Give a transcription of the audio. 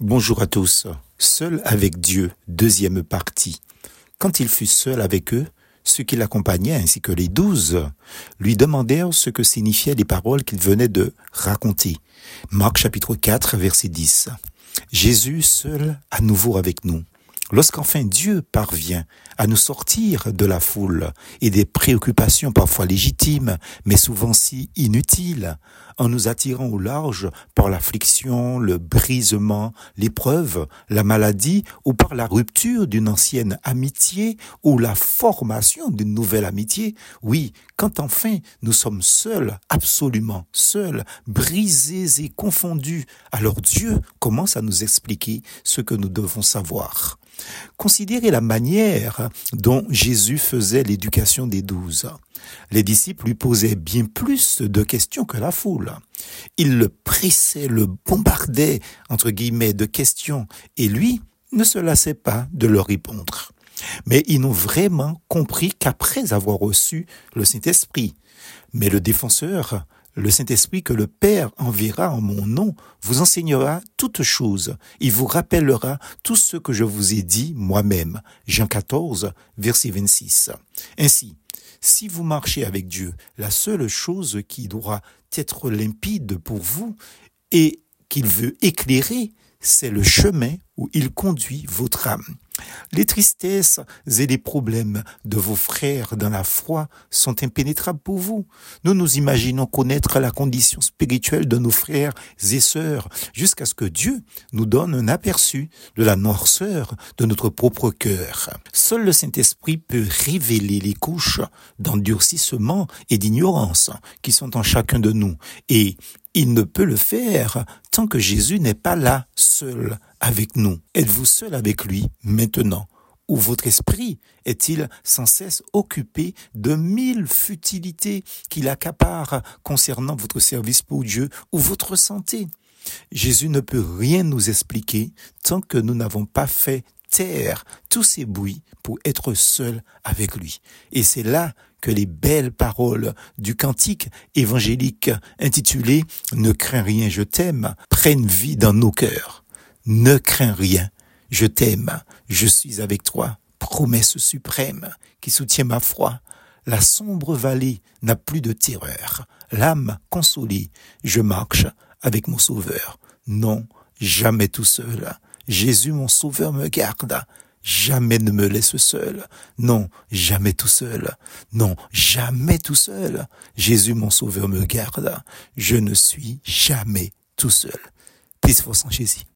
Bonjour à tous. Seul avec Dieu, deuxième partie. Quand il fut seul avec eux, ceux qui l'accompagnaient ainsi que les douze lui demandèrent ce que signifiaient les paroles qu'il venait de raconter. Marc chapitre 4 verset 10. Jésus seul à nouveau avec nous. Lorsqu'enfin Dieu parvient à nous sortir de la foule et des préoccupations parfois légitimes, mais souvent si inutiles, en nous attirant au large par l'affliction, le brisement, l'épreuve, la maladie, ou par la rupture d'une ancienne amitié, ou la formation d'une nouvelle amitié, oui, quand enfin nous sommes seuls, absolument seuls, brisés et confondus, alors Dieu commence à nous expliquer ce que nous devons savoir. Considérez la manière dont Jésus faisait l'éducation des douze. Les disciples lui posaient bien plus de questions que la foule. Ils le pressaient, le bombardaient, entre guillemets, de questions, et lui ne se lassait pas de leur répondre. Mais ils n'ont vraiment compris qu'après avoir reçu le Saint-Esprit. Mais le défenseur le Saint-Esprit que le Père enverra en mon nom vous enseignera toutes choses. Il vous rappellera tout ce que je vous ai dit moi-même. Jean 14, verset 26. Ainsi, si vous marchez avec Dieu, la seule chose qui doit être limpide pour vous et qu'il veut éclairer, c'est le chemin où il conduit votre âme. Les tristesses et les problèmes de vos frères dans la foi sont impénétrables pour vous. Nous nous imaginons connaître la condition spirituelle de nos frères et sœurs jusqu'à ce que Dieu nous donne un aperçu de la noirceur de notre propre cœur. Seul le Saint-Esprit peut révéler les couches d'endurcissement et d'ignorance qui sont en chacun de nous et il ne peut le faire tant que Jésus n'est pas là, seul, avec nous. Êtes-vous seul avec lui maintenant? Ou votre esprit est-il sans cesse occupé de mille futilités qu'il accapare concernant votre service pour Dieu ou votre santé? Jésus ne peut rien nous expliquer tant que nous n'avons pas fait taire tous ces bruits pour être seul avec lui. Et c'est là que les belles paroles du cantique évangélique intitulé Ne crains rien, je t'aime prennent vie dans nos cœurs. Ne crains rien, je t'aime, je suis avec toi, promesse suprême qui soutient ma foi. La sombre vallée n'a plus de terreur. L'âme consolée, je marche avec mon Sauveur. Non, jamais tout seul. Jésus mon Sauveur me garde. Jamais ne me laisse seul. Non, jamais tout seul. Non, jamais tout seul. Jésus mon Sauveur me garde. Je ne suis jamais tout seul.